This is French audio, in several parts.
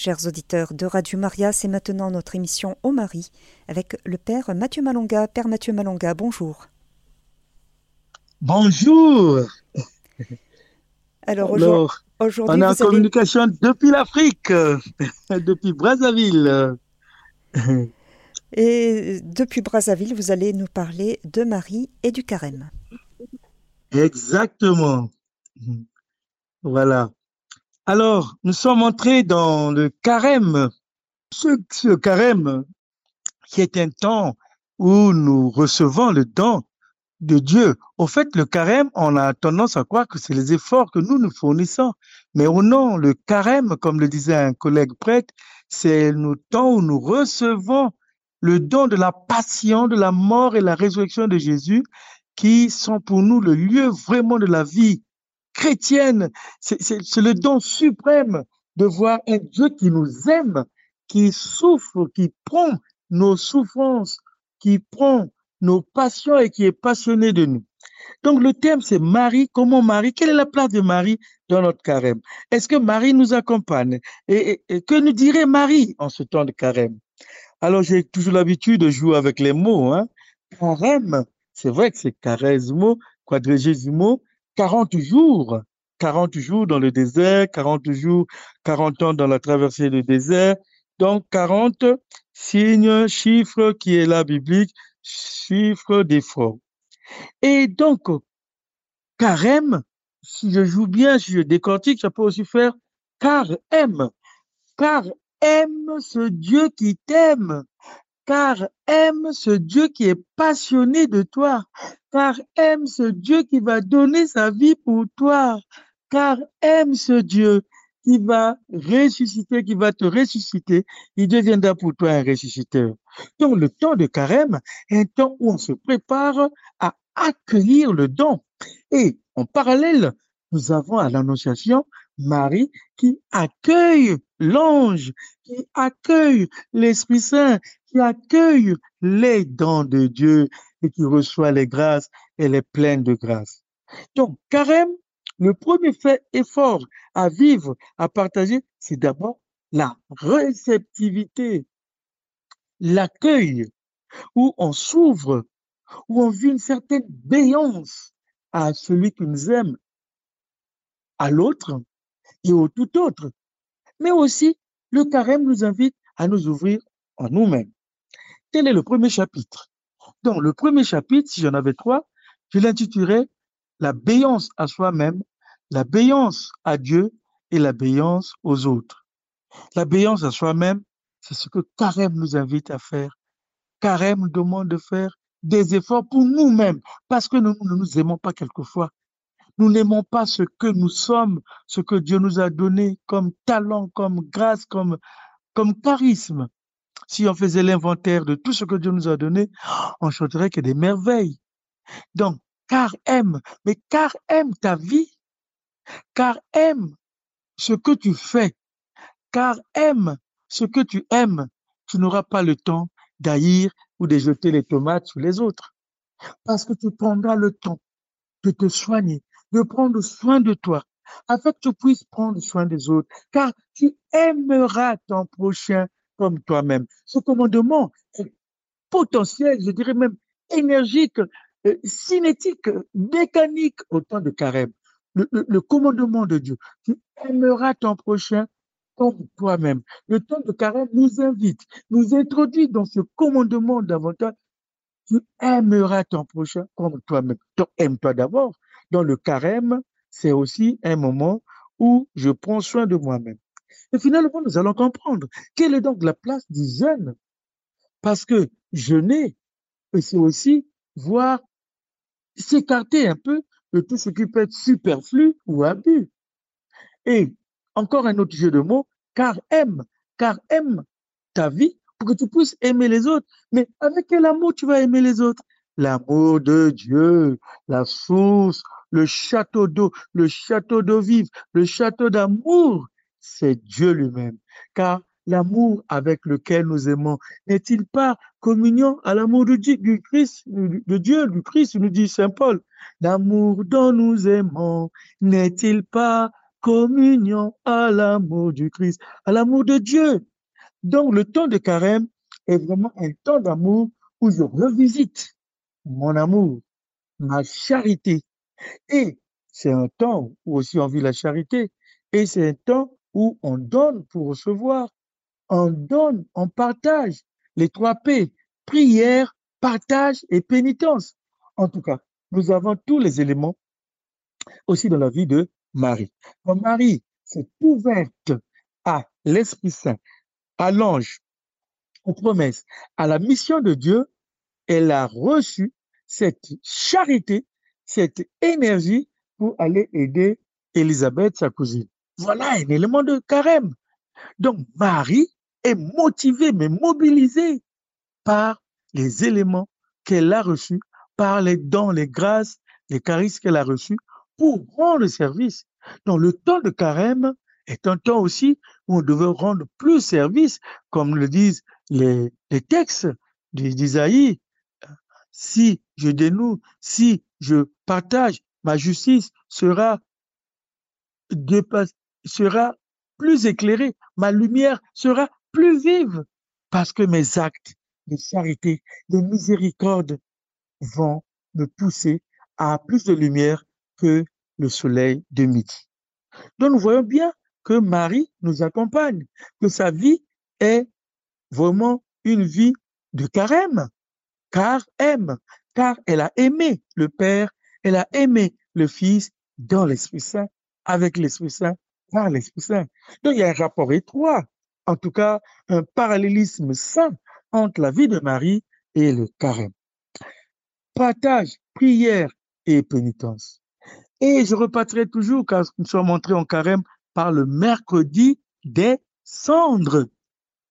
Chers auditeurs de Radio Maria, c'est maintenant notre émission Au Marie avec le Père Mathieu Malonga. Père Mathieu Malonga, bonjour. Bonjour. Alors, aujourd'hui, on est en communication depuis l'Afrique, depuis Brazzaville. et depuis Brazzaville, vous allez nous parler de Marie et du carême. Exactement. Voilà. Alors, nous sommes entrés dans le carême. Ce, carême qui est un temps où nous recevons le don de Dieu. Au fait, le carême, on a tendance à croire que c'est les efforts que nous nous fournissons. Mais au non, le carême, comme le disait un collègue prêtre, c'est le temps où nous recevons le don de la passion, de la mort et la résurrection de Jésus, qui sont pour nous le lieu vraiment de la vie chrétienne. C'est le don suprême de voir un Dieu qui nous aime, qui souffre, qui prend nos souffrances, qui prend nos passions et qui est passionné de nous. Donc le thème c'est Marie, comment Marie, quelle est la place de Marie dans notre carême? Est-ce que Marie nous accompagne? Et, que nous dirait Marie en ce temps de carême? Alors j'ai toujours l'habitude de jouer avec les mots. Hein? Carême, c'est vrai que c'est carésimo, quadragésimo, 40 jours. 40 jours dans le désert, 40 jours, 40 ans dans la traversée du désert. Donc 40 signes, chiffre qui est la biblique, chiffre d'effort. Et donc, carême, si je joue bien, si je décortique, ça peut aussi faire car aime, car aime ce Dieu qui t'aime, car aime ce Dieu qui est passionné de toi, car aime ce Dieu qui va donner sa vie pour toi, car aime ce Dieu qui va ressusciter, qui va te ressusciter, il deviendra pour toi un ressusciteur. Donc le temps de carême est un temps où on se prépare à accueillir le don. Et en parallèle, nous avons à l'Annonciation Marie qui accueille l'ange, qui accueille l'Esprit Saint, qui accueille les dons de Dieu et qui reçoit les grâces, elle est pleine de grâce. Donc, carême, le premier fait effort à vivre, à partager, c'est d'abord la réceptivité, l'accueil, où on s'ouvre, où on vit une certaine béance à celui qui nous aime, à l'autre et au tout autre. Mais aussi, le carême nous invite à nous ouvrir en nous-mêmes. Tel est le premier chapitre? Donc, le premier chapitre, si j'en avais trois, je l'intitulerais La béance à soi-même, la béance à Dieu et la béance aux autres. La béance à soi-même, c'est ce que carême nous invite à faire. Carême nous demande de faire des efforts pour nous-mêmes, parce que nous ne nous aimons pas quelquefois. Nous n'aimons pas ce que nous sommes, ce que Dieu nous a donné comme talent, comme grâce, comme, comme charisme. Si on faisait l'inventaire de tout ce que Dieu nous a donné, on chanterait que des merveilles. Donc, car aime, mais car aime ta vie, car aime ce que tu fais, car aime ce que tu aimes. Tu n'auras pas le temps d'haïr ou de jeter les tomates sur les autres. Parce que tu prendras le temps de te soigner, de prendre soin de toi, afin que tu puisses prendre soin des autres, car tu aimeras ton prochain comme toi-même. Ce commandement est potentiel, je dirais même énergique, euh, cinétique, mécanique au temps de carême. Le, le- le commandement de Dieu. Tu aimeras ton prochain comme toi-même. Le temps de carême nous invite, nous introduit dans ce commandement davantage. Tu aimeras ton prochain comme toi-même. Donc, aime-toi d'abord. Dans le carême, c'est aussi un moment où je prends soin de moi-même. Et finalement, nous allons comprendre quelle est donc la place du jeûne. Parce que jeûner, c'est aussi voir s'écarter un peu de tout ce qui peut être superflu ou abus. Et encore un autre jeu de mots, car aime, car aime ta vie pour que tu puisses aimer les autres. Mais avec quel amour tu vas aimer les autres? L'amour de Dieu, la source, le château d'eau, le château d'eau vive, le château d'amour, c'est Dieu lui-même. Car l'amour avec lequel nous aimons n'est-il pas communion à l'amour Dieu, du Christ, de Dieu, du Christ, nous dit Saint Paul? L'amour dont nous aimons n'est-il pas communion à l'amour du Christ, à l'amour de Dieu? Donc, le temps de carême est vraiment un temps d'amour où je revisite mon amour, ma charité. Et c'est un temps où aussi on vit la charité. Et c'est un temps où on donne pour recevoir. On donne, on partage les trois P, prière, partage et pénitence. En tout cas, nous avons tous les éléments aussi dans la vie de Marie. Quand Marie s'est ouverte à l'Esprit Saint, à l'ange, aux promesses, à la mission de Dieu, elle a reçu cette charité, cette énergie pour aller aider Elisabeth, sa cousine. Voilà un élément de carême. Donc Marie est motivée, mais mobilisée par les éléments qu'elle a reçus, par les dons, les grâces, les charismes qu'elle a reçus pour rendre service. Donc le temps de carême est un temps aussi où on devait rendre plus service, comme le disent les, les textes d'Isaïe. Si je dénoue, si je partage, ma justice sera, sera plus éclairée, ma lumière sera plus vive, parce que mes actes de charité, de miséricorde vont me pousser à plus de lumière que le soleil de midi. Donc nous voyons bien que Marie nous accompagne, que sa vie est vraiment une vie de carême, car aime, car elle a aimé le Père, elle a aimé le Fils dans l'Esprit Saint, avec l'Esprit Saint, par l'Esprit Saint. Donc il y a un rapport étroit, en tout cas un parallélisme sain entre la vie de Marie et le carême. Partage, prière et pénitence. Et je repartirai toujours, car nous sommes entrés en carême par le mercredi des cendres.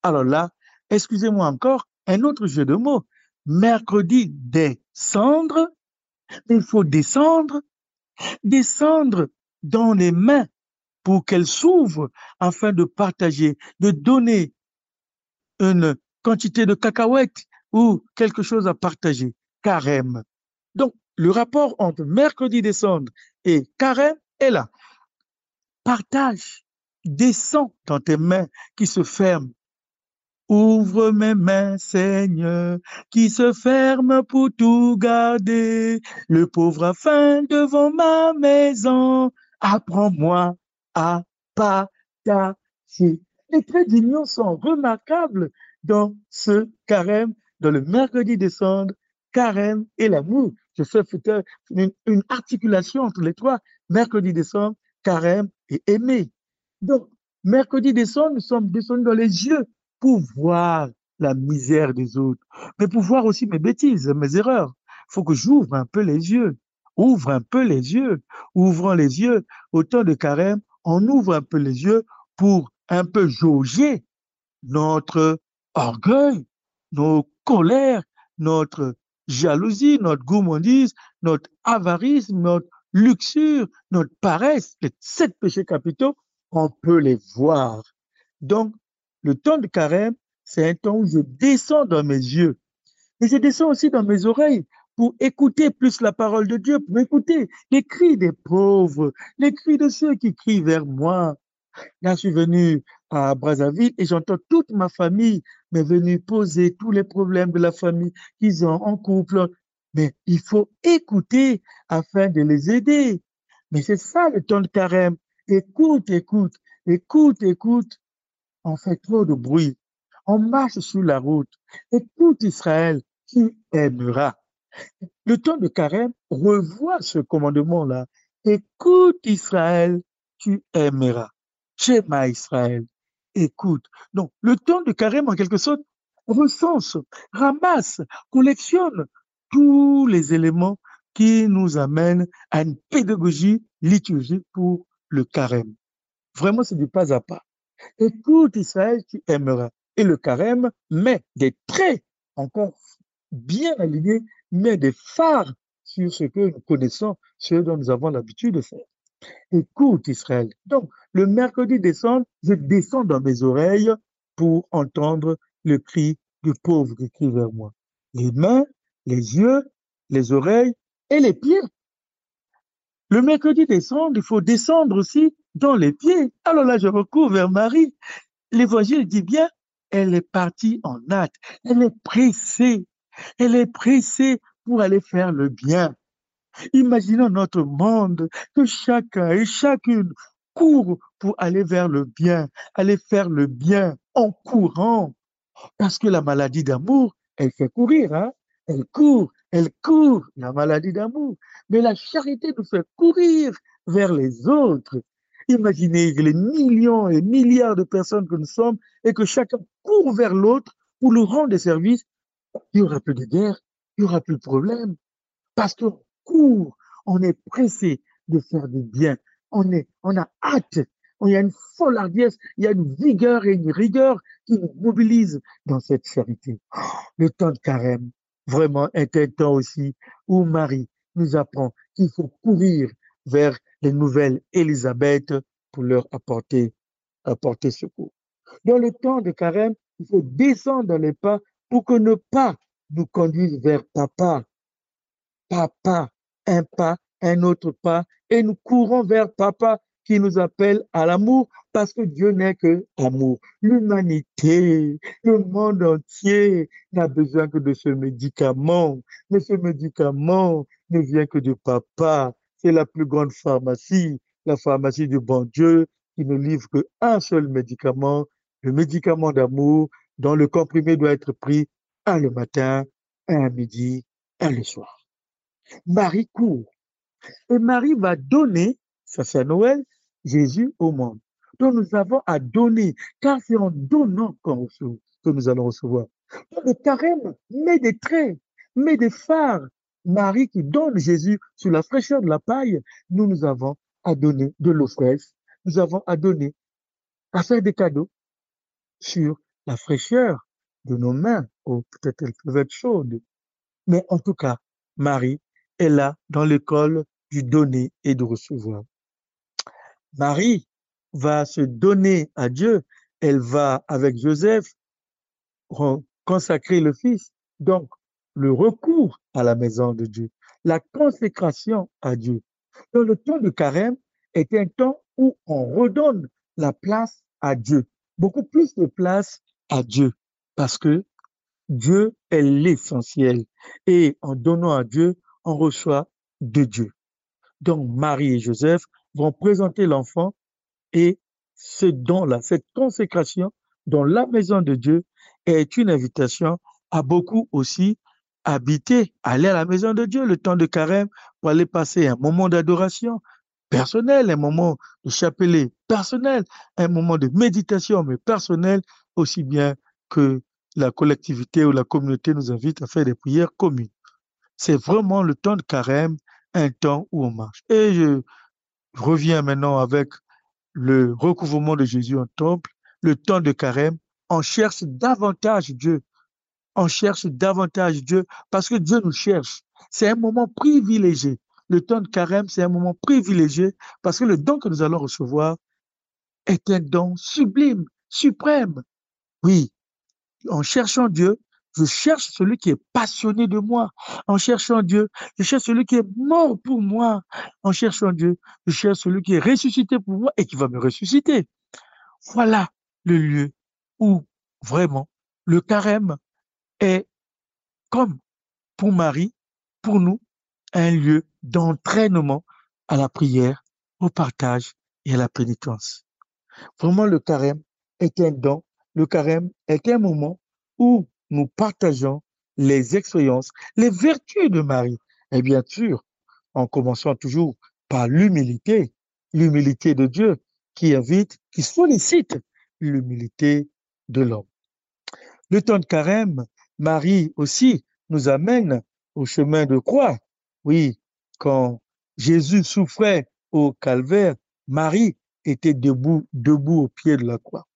Alors là, excusez-moi encore, un autre jeu de mots. Mercredi des cendres, il faut descendre, descendre dans les mains pour qu'elles s'ouvrent afin de partager, de donner une quantité de cacahuètes ou quelque chose à partager. Carême. Donc, le rapport entre mercredi descendre et carême est là. Partage, descends dans tes mains qui se ferment. Ouvre mes mains, Seigneur, qui se ferment pour tout garder. Le pauvre a faim devant ma maison. Apprends-moi Les traits d'union sont remarquables dans ce carême, dans le mercredi décembre, carême et l'amour. Je fais une, une, articulation entre les trois, mercredi décembre, carême et aimer. Donc, mercredi décembre, nous sommes descendus dans les yeux pour voir la misère des autres, mais pour voir aussi mes bêtises, mes erreurs. Il faut que j'ouvre un peu les yeux. Ouvre un peu les yeux. Ouvrant les yeux, au temps de carême, on ouvre un peu les yeux pour un peu jauger notre orgueil, nos colères, notre jalousie, notre gourmandise, notre avarice, notre luxure, notre paresse, les sept péchés capitaux, on peut les voir. Donc, le temps de carême, c'est un temps où je descends dans mes yeux. Et je descends aussi dans mes oreilles pour écouter plus la parole de Dieu, pour écouter les cris des pauvres, les cris de ceux qui crient vers moi. Là, je suis venu à Brazzaville et j'entends toute ma famille m'est venue poser tous les problèmes de la famille qu'ils ont en couple. Mais il faut écouter afin de les aider. Mais c'est ça le temps de carême. Écoute, écoute, écoute, écoute. On fait trop de bruit. On marche sur la route. Écoute Israël, tu aimeras. Le temps de carême revoit ce commandement-là. Écoute Israël, tu aimeras. Shema Israël, écoute. Donc, le temps de carême, en quelque sorte, recense, ramasse, collectionne tous les éléments qui nous amènent à une pédagogie liturgique pour le carême. Vraiment, c'est du pas à pas. Écoute Israël, tu aimeras. Et le carême met des traits encore bien alignés, met des phares sur ce que nous connaissons, ce dont nous avons l'habitude de faire. Écoute Israël. Donc, le mercredi décembre, je descends dans mes oreilles pour entendre le cri du pauvre qui crie vers moi. Les mains, les yeux, les oreilles et les pieds. Le mercredi décembre, il faut descendre aussi dans les pieds. Alors là, je recours vers Marie. L'évangile dit bien, elle est partie en hâte. Elle est pressée. Elle est pressée pour aller faire le bien. Imaginons notre monde, que chacun et chacune court pour aller vers le bien, aller faire le bien en courant. Parce que la maladie d'amour, elle fait courir, hein? Elle court, elle court, la maladie d'amour. Mais la charité nous fait courir vers les autres. Imaginez les millions et milliards de personnes que nous sommes et que chacun court vers l'autre pour lui rendre des services. Il n'y aura plus de guerre, il n'y aura plus de problème. Parce qu'on court, on est pressé de faire du bien. On, est, on a hâte, il y a une folle hardiesse, il y a une vigueur et une rigueur qui nous mobilisent dans cette charité. Le temps de carême, vraiment, est un temps aussi où Marie nous apprend qu'il faut courir vers les nouvelles Élisabeth pour leur apporter, apporter secours. Dans le temps de carême, il faut descendre dans les pas pour que nos pas nous conduisent vers papa. Papa, un pas, un autre pas, et nous courons vers papa qui nous appelle à l'amour parce que Dieu n'est que amour. L'humanité, le monde entier n'a besoin que de ce médicament, mais ce médicament ne vient que de papa c'est la plus grande pharmacie, la pharmacie du bon Dieu, qui ne livre qu'un seul médicament, le médicament d'amour, dont le comprimé doit être pris un le matin, un à midi, un le soir. Marie court. Et Marie va donner, ça c'est Noël, Jésus au monde. Donc nous avons à donner, car c'est en donnant que nous allons recevoir. le carême met des traits, met des phares, Marie qui donne Jésus sous la fraîcheur de la paille, nous, nous avons à donner de l'eau fraîche, nous avons à donner, à faire des cadeaux sur la fraîcheur de nos mains. ou peut-être elles peuvent être chaudes. Mais en tout cas, Marie est là dans l'école du donner et de recevoir. Marie va se donner à Dieu. Elle va, avec Joseph, consacrer le Fils. Donc, le recours à la maison de Dieu, la consécration à Dieu. Dans le temps de carême est un temps où on redonne la place à Dieu, beaucoup plus de place à Dieu, parce que Dieu est l'essentiel. Et en donnant à Dieu, on reçoit de Dieu. Donc Marie et Joseph vont présenter l'enfant et ce don-là, cette consécration dans la maison de Dieu est une invitation à beaucoup aussi habiter, aller à la maison de Dieu le temps de carême pour aller passer un moment d'adoration personnel, un moment de chapelet personnel, un moment de méditation, mais personnel, aussi bien que la collectivité ou la communauté nous invite à faire des prières communes. C'est vraiment le temps de carême, un temps où on marche. Et je reviens maintenant avec le recouvrement de Jésus en temple, le temps de carême, on cherche davantage Dieu on cherche davantage Dieu parce que Dieu nous cherche. C'est un moment privilégié. Le temps de carême, c'est un moment privilégié parce que le don que nous allons recevoir est un don sublime, suprême. Oui, en cherchant Dieu, je cherche celui qui est passionné de moi. En cherchant Dieu, je cherche celui qui est mort pour moi. En cherchant Dieu, je cherche celui qui est ressuscité pour moi et qui va me ressusciter. Voilà le lieu où vraiment le carême est comme pour Marie, pour nous, un lieu d'entraînement à la prière, au partage et à la pénitence. Vraiment, le carême est un don. Le carême est un moment où nous partageons les expériences, les vertus de Marie. Et bien sûr, en commençant toujours par l'humilité, l'humilité de Dieu qui invite, qui sollicite l'humilité de l'homme. Le temps de carême Marie aussi nous amène au chemin de croix. Oui, quand Jésus souffrait au calvaire, Marie était debout, debout au pied de la croix.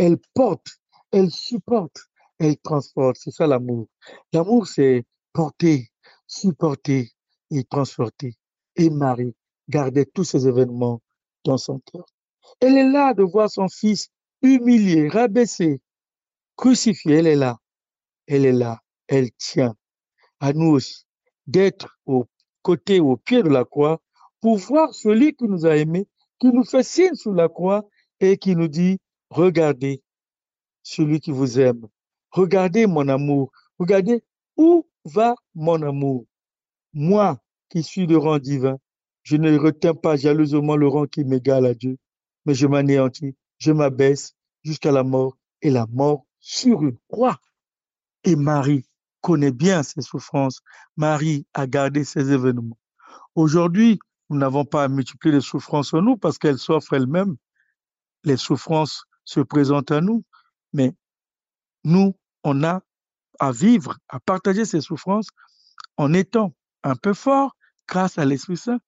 Elle porte, elle supporte, elle transporte. C'est ça l'amour. L'amour, c'est porter, supporter et transporter. Et Marie gardait tous ces événements dans son cœur. Elle est là de voir son fils humilié, rabaissé, crucifié. Elle est là elle est là, elle tient. À nous aussi d'être au côté, au pied de la croix, pour voir celui qui nous a aimés qui nous fait signe sous la croix et qui nous dit, regardez celui qui vous aime. Regardez mon amour. Regardez où va mon amour. Moi qui suis le rang divin, je ne retiens pas jalousement le rang qui m'égale à Dieu, mais je m'anéantis, je m'abaisse jusqu'à la mort et la mort sur une croix. Et Marie connaît bien ses souffrances. Marie a gardé ces événements. Aujourd'hui, nous n'avons pas à multiplier les souffrances en nous parce qu'elles s'offrent elles-mêmes. Les souffrances se présentent à nous, mais nous, on a à vivre, à partager ces souffrances en étant un peu fort grâce à l'Esprit Saint,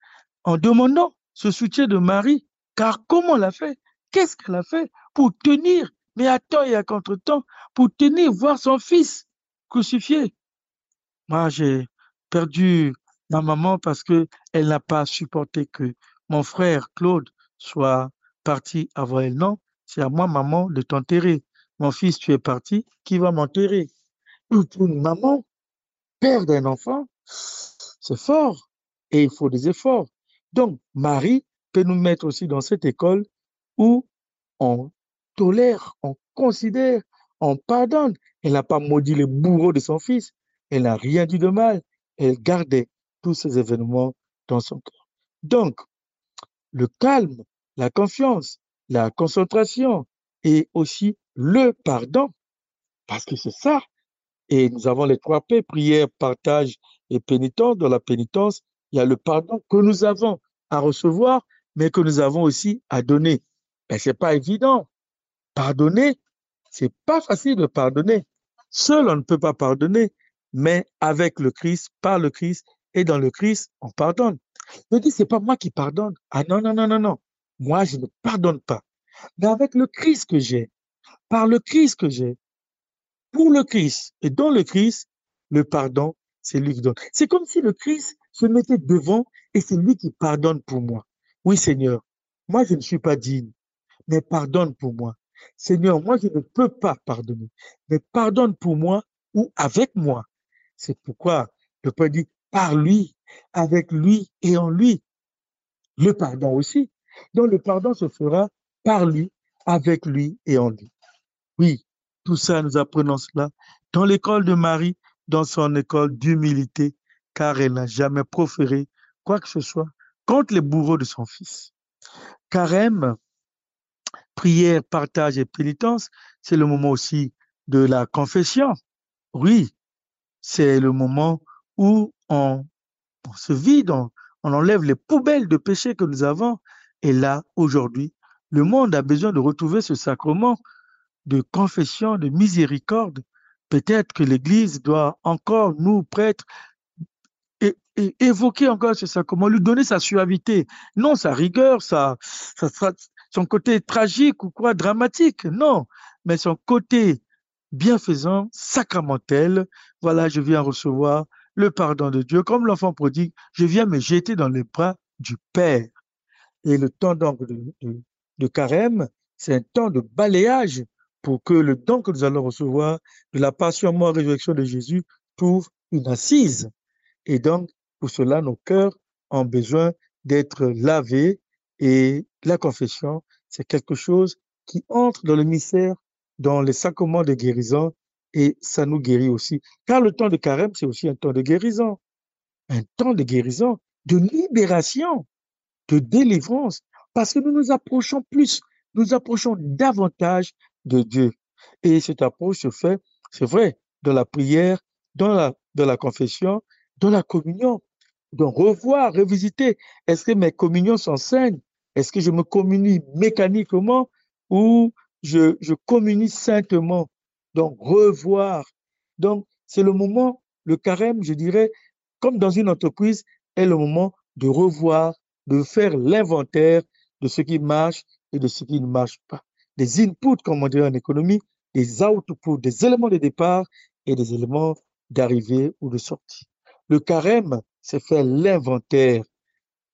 en demandant ce soutien de Marie, car comment l'a fait? Qu'est-ce qu'elle a fait pour tenir, mais à temps et à contre-temps, pour tenir, voir son fils crucifié? Moi, j'ai perdu ma maman parce que elle n'a pas supporté que mon frère Claude soit parti avant elle. Non, c'est à moi, maman, de t'enterrer. Mon fils, tu es parti, qui va m'enterrer? Une maman, perdre un enfant, c'est fort et il faut des efforts. Donc, Marie peut nous mettre aussi dans cette école où on tolère, on considère, on pardonne. Elle n'a pas maudit les bourreaux de son fils. Elle n'a rien dit de mal. Elle gardait tous ces événements dans son cœur. Donc, le calme, la confiance, la concentration et aussi le pardon, parce que c'est ça. Et nous avons les trois P, prière, partage et pénitence. Dans la pénitence, il y a le pardon que nous avons à recevoir, mais que nous avons aussi à donner. Mais ben, c'est pas évident. Pardonner, c'est pas facile de pardonner. Seul, on ne peut pas pardonner, mais avec le Christ, par le Christ, et dans le Christ, on pardonne. Je dis, c'est pas moi qui pardonne. Ah non, non, non, non, non. Moi, je ne pardonne pas. Mais avec le Christ que j'ai, par le Christ que j'ai, pour le Christ et dans le Christ, le pardon, c'est lui qui donne. C'est comme si le Christ se mettait devant et c'est lui qui pardonne pour moi. Oui, Seigneur, moi, je ne suis pas digne, mais pardonne pour moi. Seigneur, moi, je ne peux pas pardonner, mais pardonne pour moi ou avec moi. C'est pourquoi le Père dit, par lui, avec lui et en lui. Le pardon aussi. Donc le pardon se fera par lui, avec lui et en lui. Oui, tout ça, nous apprenons cela dans l'école de Marie, dans son école d'humilité, car elle n'a jamais proféré quoi que ce soit contre les bourreaux de son fils. Carême, prière, partage et pénitence, c'est le moment aussi de la confession. Oui, c'est le moment où on, se vide, on, enlève les poubelles de péché que nous avons. Et là, aujourd'hui, le monde a besoin de retrouver ce sacrement de confession, de miséricorde. Peut-être que l'Église doit encore, nous, prêtres, évoquer encore ce sacrement, lui donner sa suavité, non sa rigueur, son côté tragique ou quoi, dramatique, non, mais son côté bienfaisant, sacramentel. Voilà, je viens recevoir le pardon de Dieu. Comme l'enfant prodigue, je viens me jeter dans les bras du Père. Et le temps donc de, carême, c'est un temps de balayage pour que le don que nous allons recevoir de la passion, mort, résurrection de Jésus trouve une assise. Et donc, pour cela, nos cœurs ont besoin d'être lavés et la confession, c'est quelque chose qui entre dans le mystère, dans les sacrements de guérison et ça nous guérit aussi. Car le temps de carême, c'est aussi un temps de guérison, un temps de guérison, de libération, de délivrance, parce que nous nous approchons plus, nous approchons davantage de Dieu. Et cette approche se fait, c'est vrai, dans la prière, dans la, dans la confession, dans la communion. Donc, revoir, revisiter, est-ce que mes communions saines Est-ce que je me communie mécaniquement ou je, je communie saintement? Donc, revoir. Donc, c'est le moment, le carême, je dirais, comme dans une entreprise, est le moment de revoir, de faire l'inventaire de ce qui marche et de ce qui ne marche pas. Des inputs, comme on dirait en économie, des outputs, des éléments de départ et des éléments d'arrivée ou de sortie. Le carême, c'est faire l'inventaire.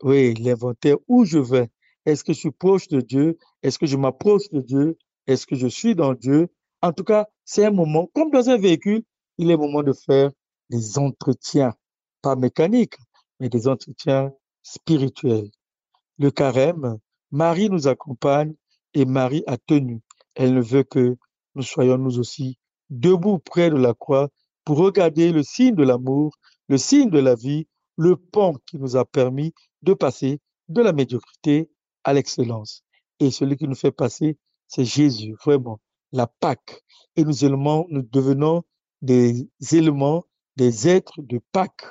Oui, l'inventaire où je vais? Est-ce que je suis proche de Dieu? Est-ce que je m'approche de Dieu? Est-ce que je suis dans Dieu? En tout cas, c'est un moment, comme dans un véhicule, il est moment de faire des entretiens, pas mécaniques, mais des entretiens spirituels. Le carême Marie nous accompagne et Marie a tenu. Elle ne veut que nous soyons nous aussi debout près de la croix pour regarder le signe de l'amour, le signe de la vie, le pont qui nous a permis de passer de la médiocrité à l'excellence. Et celui qui nous fait passer, c'est Jésus, vraiment, la Pâque. Et nous, éléments, nous devenons des éléments, des êtres de Pâque.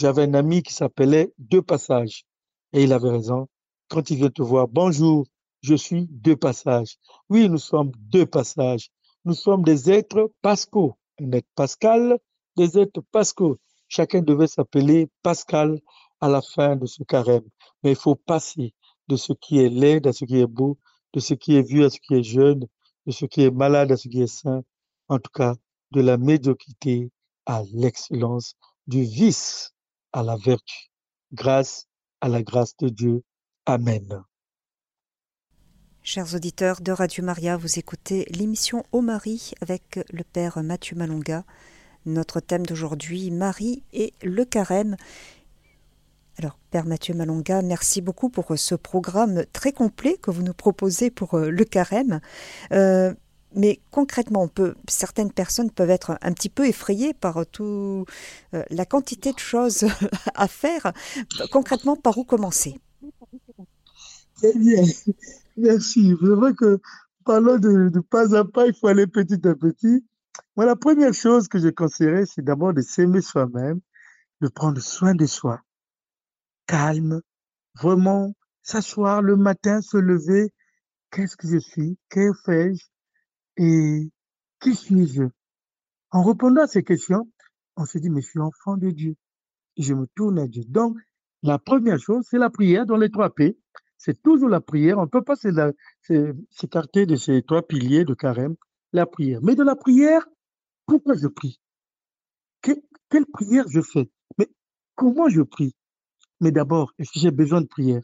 J'avais un ami qui s'appelait Deux Passages. Et il avait raison. Quand il vient te voir, bonjour, je suis deux passages. Oui, nous sommes deux passages. Nous sommes des êtres pascaux. Un être pascal, des êtres pascaux. Chacun devait s'appeler Pascal à la fin de ce carême. Mais il faut passer de ce qui est laid à ce qui est beau, de ce qui est vieux à ce qui est jeune, de ce qui est malade à ce qui est sain. En tout cas, de la médiocrité à l'excellence, du vice à la vertu. Grâce à la grâce de Dieu. Amen. Chers auditeurs de Radio Maria, vous écoutez l'émission Au Marie avec le Père Mathieu Malonga. Notre thème d'aujourd'hui, Marie et le carême. Alors, Père Mathieu Malonga, merci beaucoup pour ce programme très complet que vous nous proposez pour euh, le carême. Euh, mais concrètement, on peut, certaines personnes peuvent être un petit peu effrayées par tout, euh, la quantité de choses à faire. Concrètement, par où commencer? Très bien, merci. C'est vrai que parlant de, pas à pas, il faut aller petit à petit. Moi, la première chose que je conseillerais, c'est d'abord de s'aimer soi-même, de prendre soin de soi. Calme, vraiment s'asseoir le matin, se lever. Qu'est-ce que je suis? Que fais-je? Et qui suis-je? En répondant à ces questions, on se dit, mais je suis enfant de Dieu. Je me tourne à Dieu. Donc, la première chose, c'est la prière dans les trois P c'est toujours la prière. On ne peut pas s'écarter de ces trois piliers de carême, la prière. Mais de la prière, pourquoi je prie? Quelle prière je fais? Mais comment je prie? Mais d'abord, est-ce que j'ai besoin de prière?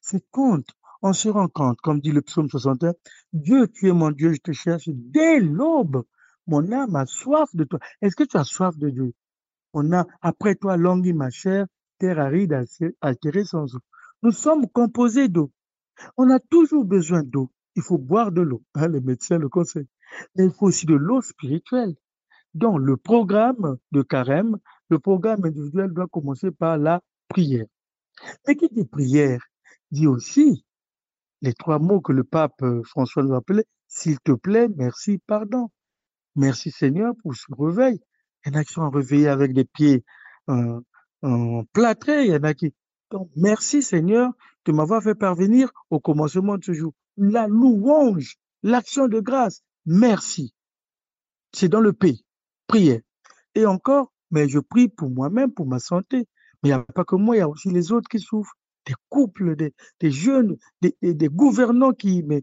C'est compte. On se rend compte, comme dit le psaume 61, Dieu, tu es mon Dieu, je te cherche dès l'aube. Mon âme a soif de toi. Est-ce que tu as soif de Dieu? On a, après toi, languit ma chair, terre aride, altérée sans eau. Nous sommes composés d'eau. On a toujours besoin d'eau. Il faut boire de l'eau. Hein, les médecins le conseillent. Mais il faut aussi de l'eau spirituelle. Donc, le programme de carême, le programme individuel doit commencer par la prière. Mais qui dit prière dit aussi les trois mots que le pape euh, François nous appelait s'il te plaît, merci, pardon. Merci Seigneur pour ce réveil. Il y en a qui sont réveillés avec des pieds euh, plâtrés, il y en a qui donc, merci Seigneur de m'avoir fait parvenir au commencement de ce jour. La louange, l'action de grâce, merci. C'est dans le pays. Prière. Et encore, mais je prie pour moi-même, pour ma santé. Mais il n'y a pas que moi, il y a aussi les autres qui souffrent. Des couples, des, jeunes, des, gouvernants qui... Mais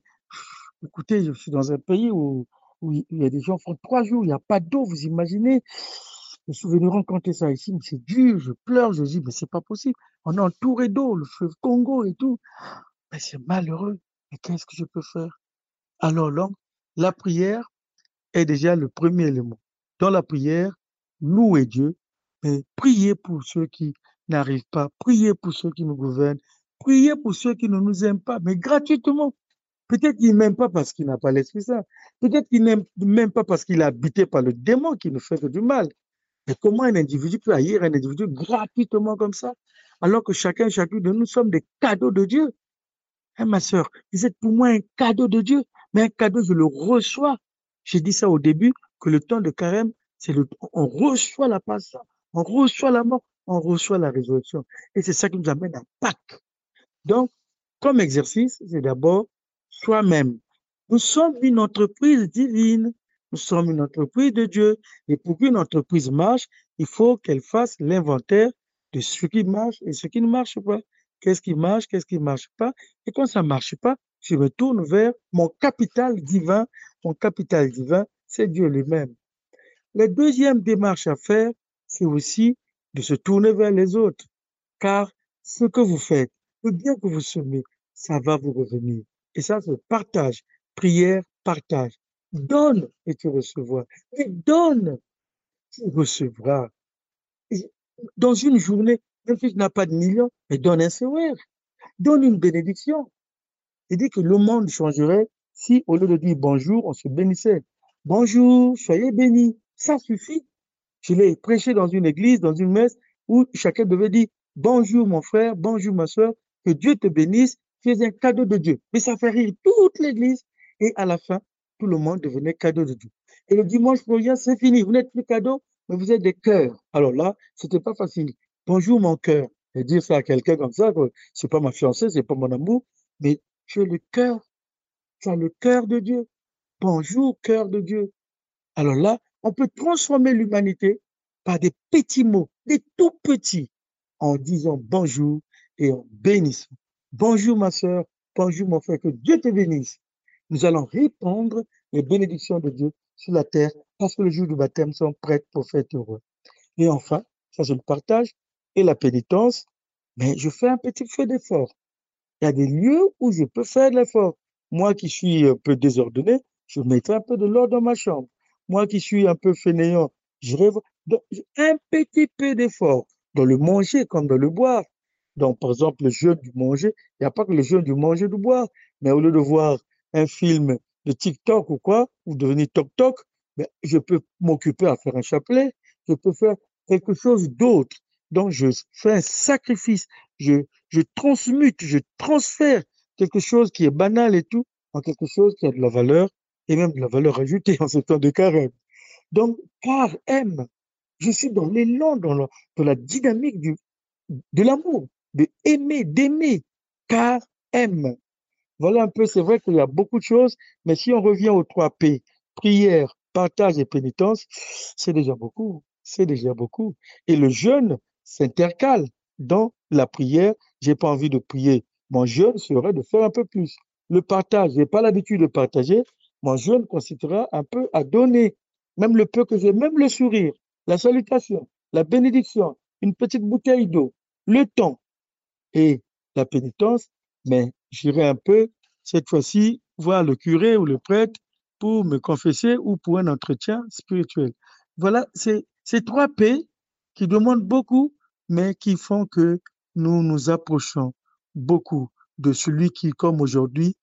écoutez, je suis dans un pays où, il y a des gens qui font trois jours, il n'y a pas d'eau, vous imaginez je suis venu rencontrer ça ici, mais c'est dur, je pleure, je dis, mais c'est pas possible. On est entouré d'eau, le fleuve Congo et tout. Mais c'est malheureux. Mais qu'est-ce que je peux faire? Alors là, la prière est déjà le premier élément. Dans la prière, louer Dieu, mais prier pour ceux qui n'arrivent pas, prier pour ceux qui nous gouvernent, prier pour ceux qui ne nous aiment pas, mais gratuitement. Peut-être qu'il n'aime pas parce qu'il n'a pas l'Esprit Saint. Peut-être qu'il n'aime même pas parce qu'il est habité par le démon qui nous fait du mal. Mais comment un individu peut haïr un individu gratuitement comme ça, alors que chacun, chacune de nous sommes des cadeaux de Dieu? Hein, Ma soeur, vous êtes pour moi un cadeau de Dieu, mais un cadeau, je le reçois. J'ai dit ça au début, que le temps de carême, c'est le, on reçoit la passion, on reçoit la mort, on reçoit la résurrection. Et c'est ça qui nous amène à Pâques. Donc, comme exercice, c'est d'abord soi-même. Nous sommes une entreprise divine. Nous sommes une entreprise de Dieu. Et pour qu'une entreprise marche, il faut qu'elle fasse l'inventaire de ce qui marche et ce qui ne marche pas. Qu'est-ce qui marche, qu'est-ce qui ne marche pas? Et quand ça ne marche pas, je me tourne vers mon capital divin. Mon capital divin, c'est Dieu lui-même. La deuxième démarche à faire, c'est aussi de se tourner vers les autres. Car ce que vous faites, le bien que vous semez, ça va vous revenir. Et ça, c'est partage. Prière, partage. Donne et tu recevras. Et donne, tu recevras. dans une journée, même si tu n'as pas de millions, mais donne un sourire. Donne une bénédiction. Il dit que le monde changerait si, au lieu de dire bonjour, on se bénissait. Bonjour, soyez bénis. Ça suffit. Je l'ai prêché dans une église, dans une messe, où chacun devait dire bonjour mon frère, bonjour ma soeur, que Dieu te bénisse, tu es un cadeau de Dieu. Mais ça fait rire toute l'église. Et à la fin, tout le monde devenait cadeau de Dieu. Et le dimanche prochain, c'est fini. Vous n'êtes plus cadeau, mais vous êtes des cœurs. Alors là, c'était pas facile. Bonjour mon cœur. Et dire ça à quelqu'un comme ça, c'est pas ma fiancée, c'est pas mon amour, mais tu es le cœur. Tu as le cœur de Dieu. Bonjour, cœur de Dieu. Alors là, on peut transformer l'humanité par des petits mots, des tout petits, en disant bonjour et en bénissant. Bonjour ma soeur, bonjour mon frère, que Dieu te bénisse. Nous allons répandre les bénédictions de Dieu sur la terre parce que le jour du baptême sont prêts pour faire heureux. Et enfin, ça je le partage, et la pénitence, mais je fais un petit feu d'effort. Il y a des lieux où je peux faire de l'effort. Moi qui suis un peu désordonné, je mettrai un peu de l'ordre dans ma chambre. Moi qui suis un peu fainéant, je rêve un petit peu d'effort dans le manger comme dans le boire. Donc, par exemple, le jeûne du manger, il n'y a pas que le jeûne du manger du boire, mais au lieu de voir un film de TikTok ou quoi, ou devenir toc-toc, ben, je peux m'occuper à faire un chapelet, je peux faire quelque chose d'autre. Donc, je fais un sacrifice, je transmute, je transfère quelque chose qui est banal et tout en quelque chose qui a de la valeur et même de la valeur ajoutée en ce temps de carême. Donc, car aime, je suis dans l'élan, dans, la, dans la dynamique du, de l'amour, de aimer, d'aimer, car aime. Voilà un peu, c'est vrai qu'il y a beaucoup de choses, mais si on revient aux trois P, prière, partage et pénitence, c'est déjà beaucoup, c'est déjà beaucoup. Et le jeûne, s'intercale dans la prière. J'ai pas envie de prier. Mon jeûne serait de faire un peu plus. Le partage, j'ai pas l'habitude de partager. Mon jeûne consistera un peu à donner, même le peu que j'ai, même le sourire, la salutation, la bénédiction, une petite bouteille d'eau, le temps et la pénitence. Mais j'irai un peu, cette fois-ci, voir le curé ou le prêtre pour me confesser ou pour un entretien spirituel. Voilà, c'est ces trois P qui demandent beaucoup, mais qui font que nous nous approchons beaucoup de celui qui, comme aujourd'hui,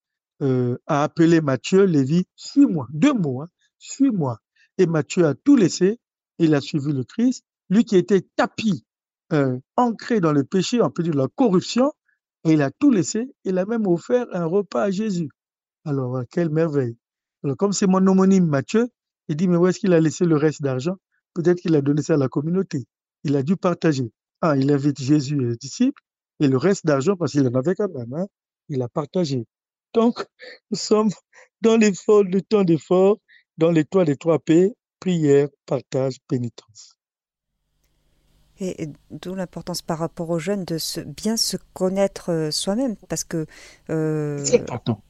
euh, a appelé Matthieu, Lévi, suis-moi, deux mots, hein, suis-moi. Et Matthieu a tout laissé, il a suivi le Christ, lui qui était tapis, euh, ancré dans le péché, on peut dire la corruption, et il a tout laissé, il a même offert un repas à Jésus. Alors, quelle merveille. Alors, comme c'est mon homonyme Matthieu, il dit, mais où est-ce qu'il a laissé le reste d'argent? Peut-être qu'il a donné ça à la communauté il a dû partager. Ah, il invite Jésus et les disciples, et le reste d'argent, parce qu'il en avait quand même, hein, il a partagé. Donc, nous sommes dans l'effort, le temps d'effort, dans l'étoile des trois P, prière, partage, pénitence. Et, d'où l'importance par rapport aux jeunes de se, bien se connaître euh, soi-même, parce que... Euh, C'est important.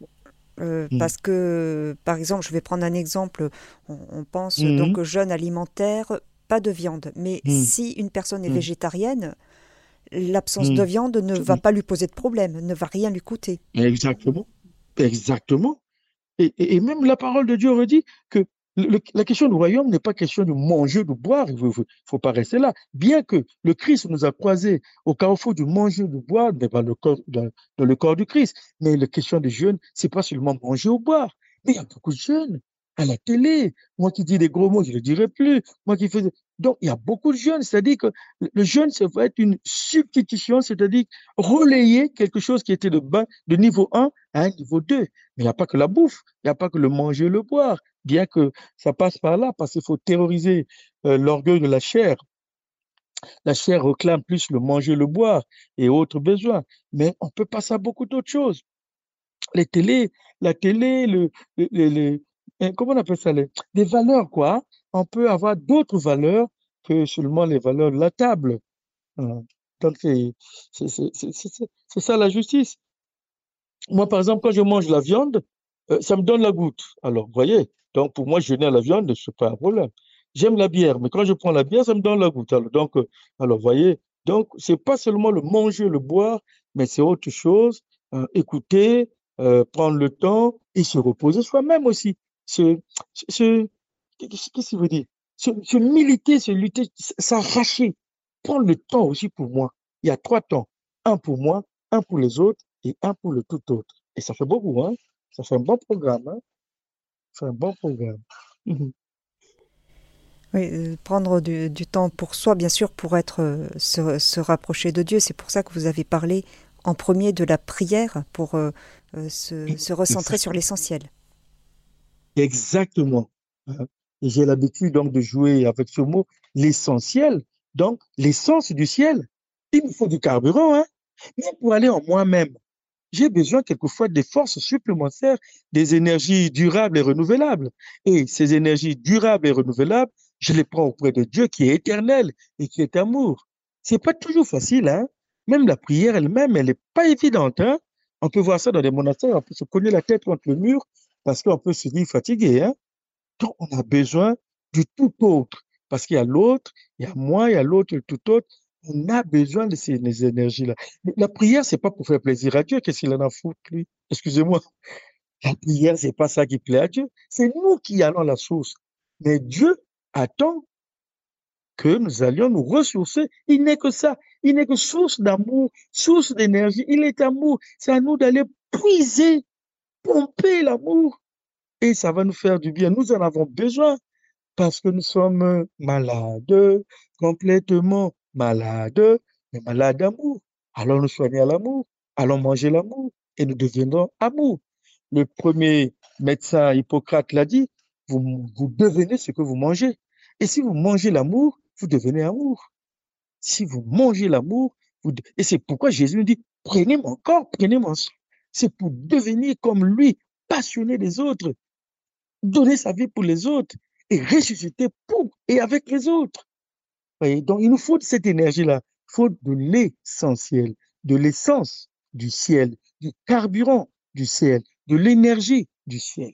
Euh, mmh. Parce que, par exemple, je vais prendre un exemple. On, pense mmh. donc aux jeunes alimentaires pas de viande. Mais hmm. si une personne est végétarienne, l'absence de viande ne va pas lui poser de problème, ne va rien lui coûter. Exactement. Exactement. Et, même la parole de Dieu redit que la question du royaume n'est pas question de manger, de boire. Il ne faut, pas rester là. Bien que le Christ nous a croisés au carrefour du manger, de boire, dans le corps, dans, le corps du Christ. Mais la question des jeunes, c'est pas seulement manger ou boire. Mais il y a beaucoup de jeunes à la télé. Moi qui dis des gros mots, je ne le dirai plus. Moi qui fais... Donc, il y a beaucoup de jeunes. C'est-à-dire que le jeûne, ça va être une substitution, c'est-à-dire relayer quelque chose qui était de, bas, de niveau 1 à un niveau 2. Mais il n'y a pas que la bouffe, il n'y a pas que le manger, le boire, bien que ça passe par là, parce qu'il faut terroriser euh, l'orgueil de la chair. La chair réclame plus le manger, le boire et autres besoins. Mais on peut passer à beaucoup d'autres choses. Les télés, la télé, le, le, comment on appelle ça, des valeurs, quoi. On peut avoir d'autres valeurs que seulement les valeurs de la table. Hein. Donc, c'est ça la justice. Moi, par exemple, quand je mange la viande, euh, ça me donne la goutte. Alors, vous voyez, donc pour moi, jeûner à la viande, ce n'est pas un problème. J'aime la bière, mais quand je prends la bière, ça me donne la goutte. Alors, donc, euh, alors voyez, donc, c'est pas seulement le manger, le boire, mais c'est autre chose. Hein, écouter, euh, prendre le temps et se reposer soi-même aussi ce, qu'est-ce qu'il veut dire? Se, militer, se lutter, s'arracher, prendre le temps aussi pour moi. Il y a trois temps. Un pour moi, un pour les autres et un pour le tout autre. Et ça fait beaucoup, hein? Ça fait un bon programme, hein? Ça fait un bon programme. Mhm. Oui, euh, prendre du, temps pour soi, bien sûr, pour être euh, se, rapprocher de Dieu. C'est pour ça que vous avez parlé en premier de la prière pour euh, se, recentrer sur l'essentiel. Exactement. J'ai l'habitude donc de jouer avec ce mot, l'essentiel, donc l'essence du ciel. Il me faut du carburant, hein. Mais pour aller en moi-même, j'ai besoin quelquefois des forces supplémentaires, des énergies durables et renouvelables. Et ces énergies durables et renouvelables, je les prends auprès de Dieu qui est éternel et qui est amour. C'est pas toujours facile, hein. Même la prière elle-même, elle n'est pas évidente, hein. On peut voir ça dans des monastères, on peut se cogner la tête contre le mur parce qu'on peut se dire fatigué, hein. Donc, on a besoin du tout autre parce qu'il y a l'autre, il y a moi, il y a l'autre, le tout autre. On a besoin de ces, énergies-là. La prière, c'est pas pour faire plaisir à Dieu. Qu'est-ce qu'il en a foutu, lui? Excusez-moi. La prière, c'est pas ça qui plaît à Dieu. C'est nous qui allons à la source. Mais Dieu attend que nous allions nous ressourcer. Il n'est que ça. Il n'est que source d'amour, source d'énergie. Il est amour. C'est à nous d'aller puiser, pomper l'amour. Et ça va nous faire du bien. Nous en avons besoin parce que nous sommes malades, complètement malades, mais malades d'amour. Allons nous soigner à l'amour, allons manger l'amour et nous deviendrons amour. Le premier médecin Hippocrate l'a dit, vous, vous devenez ce que vous mangez. Et si vous mangez l'amour, vous devenez amour. Si vous mangez l'amour, et c'est pourquoi Jésus nous dit, prenez mon corps, prenez mon sang. C'est pour devenir comme lui, passionné des autres, donner sa vie pour les autres et ressusciter pour et avec les autres. donc, il nous faut cette énergie-là. Il faut de l'essentiel, de l'essence du ciel, du carburant du ciel, de l'énergie du ciel.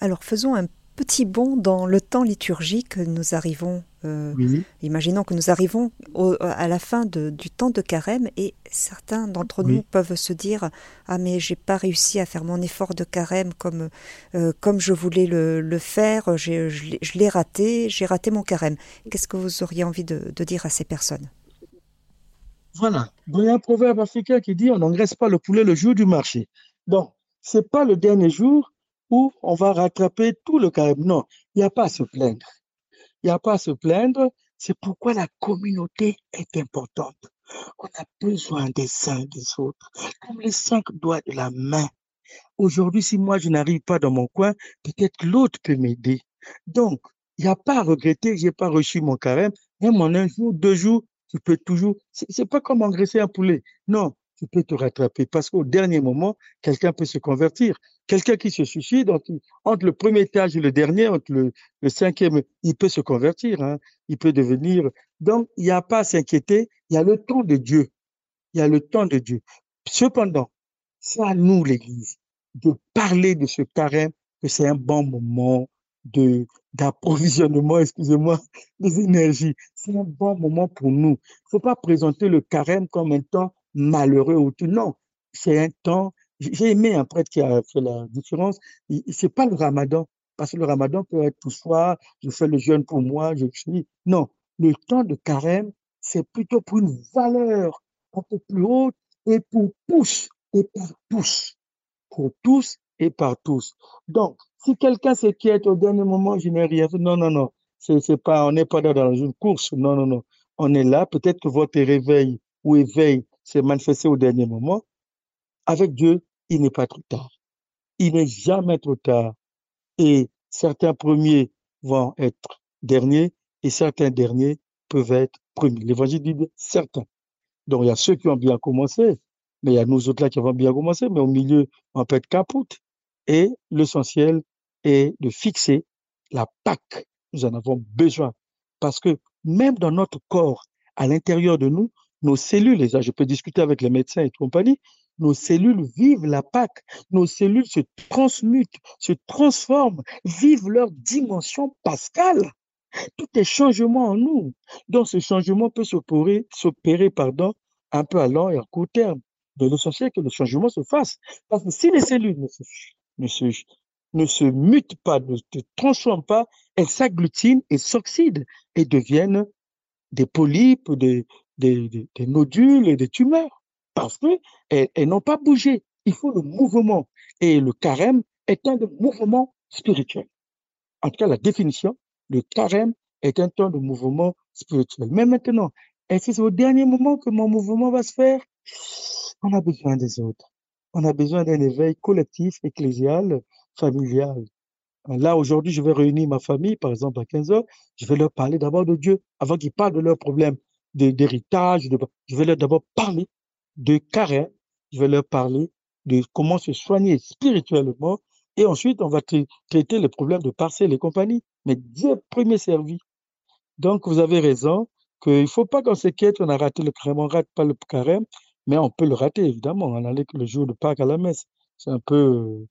Alors faisons un petit bond dans le temps liturgique. Nous arrivons, euh, imaginons que nous arrivons à la fin du temps de carême et certains d'entre nous peuvent se dire ah mais j'ai pas réussi à faire mon effort de carême comme euh, comme je voulais le, faire, je, je l'ai raté, j'ai raté mon carême. Qu'est-ce que vous auriez envie de, dire à ces personnes? Voilà, il y a un proverbe africain qui dit on n'engraisse pas le poulet le jour du marché. Donc c'est pas le dernier jour où on va rattraper tout le carême. Non, il n'y a pas à se plaindre. Il n'y a pas à se plaindre. C'est pourquoi la communauté est importante. On a besoin des uns des autres, comme les cinq doigts de la main. Aujourd'hui, si moi je n'arrive pas dans mon coin, peut-être l'autre peut m'aider. Donc, il n'y a pas à regretter, j'ai pas reçu mon carême. Même en un jour, deux jours, tu peux toujours. C'est pas comme engraisser un poulet. Non, tu peux te rattraper parce qu'au dernier moment, quelqu'un peut se convertir. Quelqu'un qui se suicide, entre, le premier étage et le dernier, entre le, cinquième, il peut se convertir, hein. il peut devenir. Donc, il n'y a pas à s'inquiéter, il y a le temps de Dieu. Il y a le temps de Dieu. Cependant, c'est à nous, l'Église, de parler de ce carême, que c'est un bon moment de d'approvisionnement, excusez-moi, des énergies. C'est un bon moment pour nous. Il ne faut pas présenter le carême comme un temps malheureux ou tout. Non, c'est un temps. J'ai aimé un prêtre qui a fait la différence. C'est pas le ramadan, parce que le ramadan peut être tout soir, je fais le jeûne pour moi, je suis. Non, le temps de carême, c'est plutôt pour une valeur un peu plus haute et pour tous et par tous. Pour tous et par tous. Donc, si quelqu'un s'inquiète au dernier moment, je n'ai rien fait. Non, non, non. C'est pas, on n'est pas dans une course. Non, non, non. On est là. Peut-être que votre réveil ou éveil s'est manifesté au dernier moment, avec Dieu, il n'est pas trop tard. Il n'est jamais trop tard. Et certains premiers vont être derniers et certains derniers peuvent être premiers. L'évangile dit certains. Donc, il y a ceux qui ont bien commencé, mais il y a nous autres là qui avons bien commencé, mais au milieu, on peut être capoute. Et l'essentiel est de fixer la Pâque. Nous en avons besoin. Parce que même dans notre corps, à l'intérieur de nous, nos cellules, et ça je peux discuter avec les médecins et compagnie, nos cellules vivent la Pâque, nos cellules se transmutent, se transforment, vivent leur dimension pascale. Tout est changement en nous. Donc ce changement peut s'opérer, s'opérer pardon, un peu à long et à court terme. Mais l'essentiel que le changement se fasse. Parce que si les cellules ne se, ne mutent pas, ne se transforment pas, elles s'agglutinent et s'oxydent et deviennent des polypes, des, nodules et des tumeurs. Parce qu'elles elles, n'ont pas bougé. Il faut le mouvement. Et le carême est un mouvement spirituel. En tout cas, la définition, le carême est un temps de mouvement spirituel. Mais maintenant, est-ce que c'est au dernier moment que mon mouvement va se faire? On a besoin des autres. On a besoin d'un éveil collectif, ecclésial, familial. Là, aujourd'hui, je vais réunir ma famille, par exemple, à 15 heures. Je vais leur parler d'abord de Dieu, avant qu'ils parlent de leurs problèmes d'héritage. Je vais leur d'abord parler de carême. Je vais leur parler de comment se soigner spirituellement. Et ensuite, on va traiter les problèmes de parcelles et compagnie. Mais Dieu premier servi. Donc, vous avez raison qu'il ne faut pas qu'on s'inquiète, on a raté le carême, on ne rate pas le carême, mais on peut le rater, évidemment. On allait que le jour de Pâques à la messe. C'est un peu,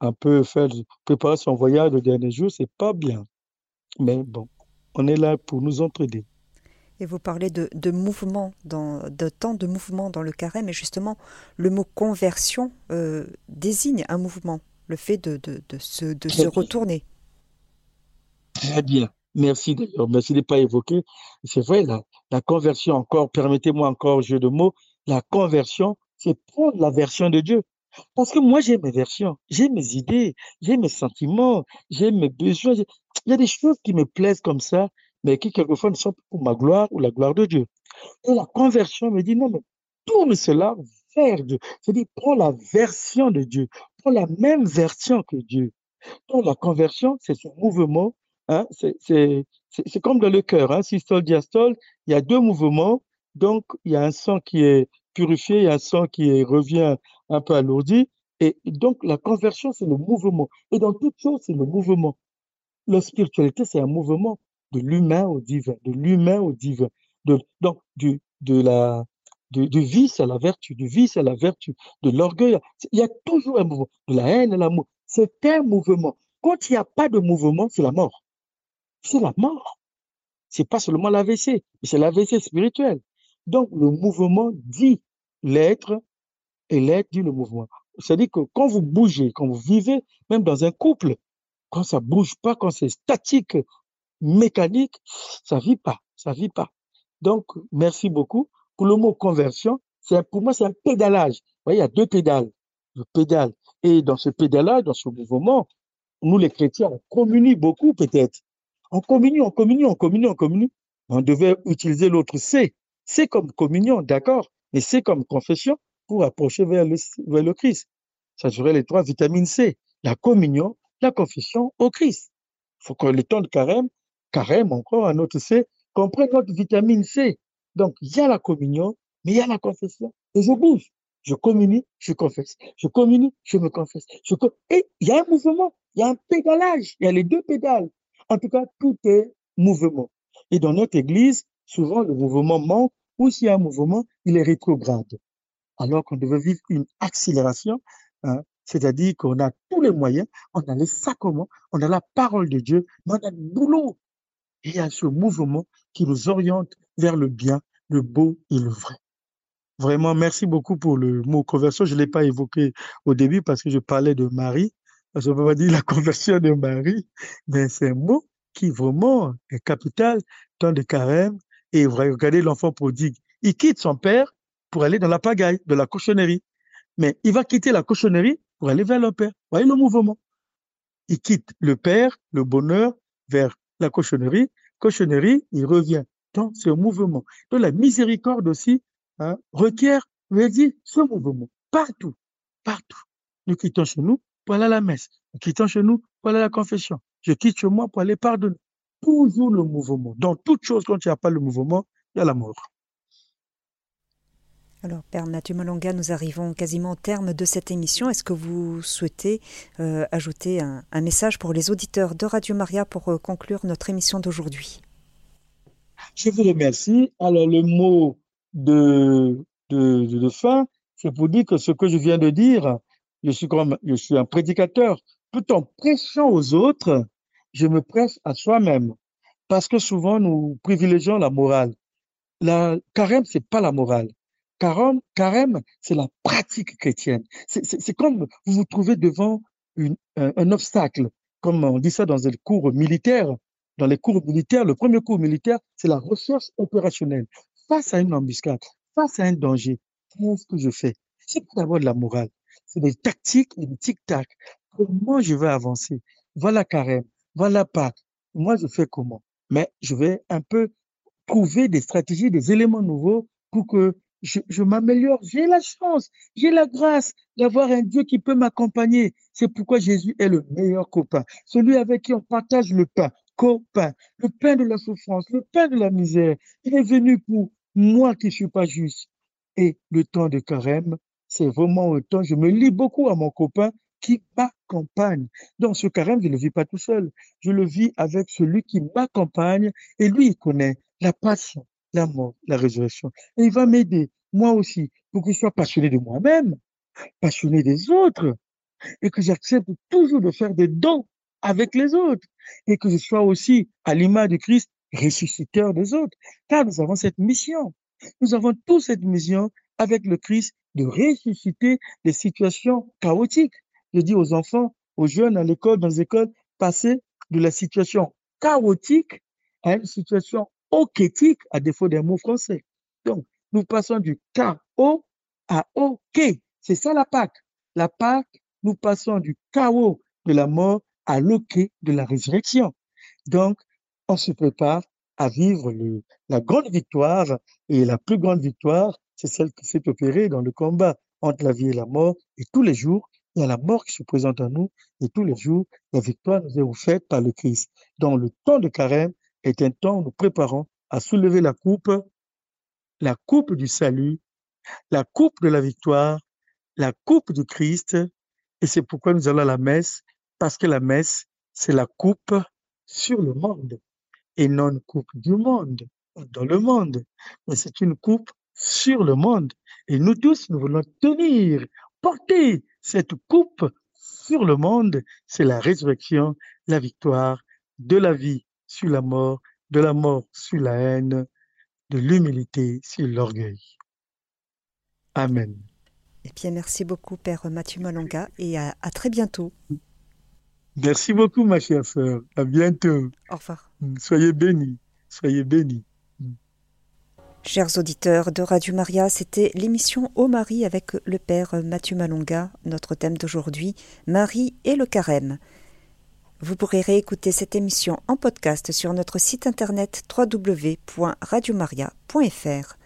un peu faire, préparer son voyage le dernier jour, c'est pas bien. Mais bon, on est là pour nous entraider. Et vous parlez de, de mouvement, dans, de temps de mouvement dans le carême, et justement, le mot conversion euh, désigne un mouvement, le fait de, de, de se, de se retourner. Très bien. Merci d'ailleurs. Merci de ne pas évoquer. C'est vrai, la, la conversion encore, permettez-moi encore jeu de mots, la conversion, c'est prendre la version de Dieu. Parce que moi, j'ai mes versions, j'ai mes idées, j'ai mes sentiments, j'ai mes besoins. Il y a des choses qui me plaisent comme ça, mais qui quelquefois ne sont pas pour ma gloire ou la gloire de Dieu. Et la conversion me dit, non, mais tourne cela vers Dieu. C'est-à-dire, prends la version de Dieu, prends la même version que Dieu. Donc, la conversion, c'est ce mouvement, hein, c'est comme dans le cœur, hein, systole, diastole, il y a deux mouvements, donc il y a un sang qui est purifié, il y a un sang qui revient un peu alourdi, et donc la conversion, c'est le mouvement. Et dans toute chose, c'est le mouvement. La spiritualité, c'est un mouvement de l'humain au divin, de l'humain au divin. De, donc, du, de la, du, vice à la vertu, du vice à la vertu, de l'orgueil. Il y a toujours un mouvement, de la haine à l'amour. C'est un mouvement. Quand il n'y a pas de mouvement, c'est la mort. C'est la mort. C'est pas seulement l'AVC, c'est l'AVC spirituel. Donc, le mouvement dit l'être et l'être dit le mouvement. C'est-à-dire que quand vous bougez, quand vous vivez, même dans un couple, quand ça bouge pas, quand c'est statique, mécanique, ça vit pas, ça vit pas. Donc, merci beaucoup. Pour le mot conversion, c'est pour moi, c'est un pédalage. Vous voyez, il y a deux pédales. Le pédale. Et dans ce pédalage, dans ce mouvement, nous, les chrétiens, on communie beaucoup, peut-être. On communie, on communie, on communie, on communie. On devait utiliser l'autre C. C comme communion, d'accord. Mais C comme confession pour approcher vers le, vers le Christ. Ça serait les trois vitamines C. La communion, la confession au Christ. Il faut que le temps de carême, carême encore, un autre C, qu'on prenne notre vitamine C. Donc, il y a la communion, mais il y a la confession. Et je bouge. Je communie, je confesse. Je communie, je me confesse. Et il y a un mouvement, il y a un pédalage, il y a les deux pédales. En tout cas, tout est mouvement. Et dans notre église, souvent le mouvement manque, ou s'il y a un mouvement, il est rétrograde. Alors qu'on devait vivre une accélération, hein, c'est-à-dire qu'on a tous les moyens, on a les sacrements, on a la parole de Dieu, mais on a le boulot il y ce mouvement qui nous oriente vers le bien, le beau et le vrai. Vraiment, merci beaucoup pour le mot conversion. Je ne l'ai pas évoqué au début parce que je parlais de Marie. Je ne peux pas dire la conversion de Marie, mais c'est un mot qui vraiment est capital dans le carême. Et regardez l'enfant prodigue. Il quitte son père pour aller dans la pagaille, de la cochonnerie. Mais il va quitter la cochonnerie pour aller vers le père. Voyez le mouvement. Il quitte le père, le bonheur, vers la cochonnerie, cochonnerie, il revient dans ce mouvement. Donc la miséricorde aussi hein, requiert, veut dire, ce mouvement, partout, partout. Nous quittons chez nous pour la messe. Nous quittons chez nous pour la confession. Je quitte chez moi pour aller pardonner. Toujours le mouvement. Dans toute chose, quand il n'y a pas le mouvement, il y a la mort. Alors, Père Mathieu nous arrivons quasiment au terme de cette émission. Est-ce que vous souhaitez euh, ajouter un, message pour les auditeurs de Radio Maria pour euh, conclure notre émission d'aujourd'hui? Je vous remercie. Alors, le mot de, de, fin, c'est pour dire que ce que je viens de dire, je suis, comme, je suis un prédicateur. Tout en prêchant aux autres, je me prêche à soi-même. Parce que souvent, nous privilégions la morale. La carême, c'est pas la morale Carême, c'est la pratique chrétienne. C'est comme vous vous trouvez devant un, obstacle, comme on dit ça dans les cours militaires. Dans les cours militaires, le premier cours militaire, c'est la recherche opérationnelle. Face à une embuscade, face à un danger, qu'est-ce que je fais? C'est pas d'abord de la morale, c'est des tactiques et des tic-tac. Comment je vais avancer? Voilà carême, voilà Pâques. Moi, je fais comment? Mais je vais un peu trouver des stratégies, des éléments nouveaux pour que je, m'améliore. J'ai la chance, j'ai la grâce d'avoir un Dieu qui peut m'accompagner. C'est pourquoi Jésus est le meilleur copain, celui avec qui on partage le pain, copain, le pain de la souffrance, le pain de la misère. Il est venu pour moi qui ne suis pas juste. Et le temps de carême, c'est vraiment un temps, je me lis beaucoup à mon copain qui m'accompagne. Dans ce carême, je ne le vis pas tout seul. Je le vis avec celui qui m'accompagne et lui, il connaît la passion, la mort, la résurrection. Et il va m'aider, moi aussi, pour que je sois passionné de moi-même, passionné des autres, et que j'accepte toujours de faire des dons avec les autres, et que je sois aussi, à l'image de Christ, ressusciteur des autres. Car nous avons cette mission. Nous avons tous cette mission avec le Christ de ressusciter les situations chaotiques. Je dis aux enfants, aux jeunes à l'école, dans les écoles, passer de la situation chaotique à une situation okétique, à défaut d'un mot français. Donc, nous passons du chaos à OK. C'est ça la Pâque. La Pâque, nous passons du chaos de la mort à l'OK de la résurrection. Donc, on se prépare à vivre le, la grande victoire. Et la plus grande victoire, c'est celle qui s'est opérée dans le combat entre la vie et la mort. Et tous les jours, il y a la mort qui se présente à nous. Et tous les jours, la victoire nous est offerte par le Christ. Donc, le temps de carême est un temps nous préparons à soulever la coupe, la coupe du salut, la coupe de la victoire, la coupe du Christ. Et c'est pourquoi nous allons à la messe, parce que la messe, c'est la coupe sur le monde et non une coupe du monde, dans le monde, mais c'est une coupe sur le monde. Et nous tous, nous voulons tenir, porter cette coupe sur le monde. C'est la résurrection, la victoire de la vie sur la mort, de la mort sur la haine, de l'humilité sur l'orgueil. Amen. Eh bien, merci beaucoup, Père Mathieu Malonga, et à, à très bientôt. Merci beaucoup, ma chère sœur. À bientôt. Au revoir. Soyez bénis. Soyez bénis. Chers auditeurs de Radio Maria, c'était l'émission Ô Marie avec le Père Mathieu Malonga. Notre thème d'aujourd'hui, Marie et le carême. Vous pourrez réécouter cette émission en podcast sur notre site internet www.radiomaria.fr.